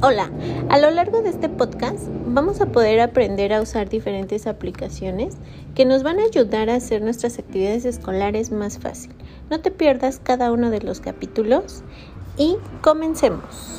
Hola, a lo largo de este podcast vamos a poder aprender a usar diferentes aplicaciones que nos van a ayudar a hacer nuestras actividades escolares más fácil. No te pierdas cada uno de los capítulos y comencemos.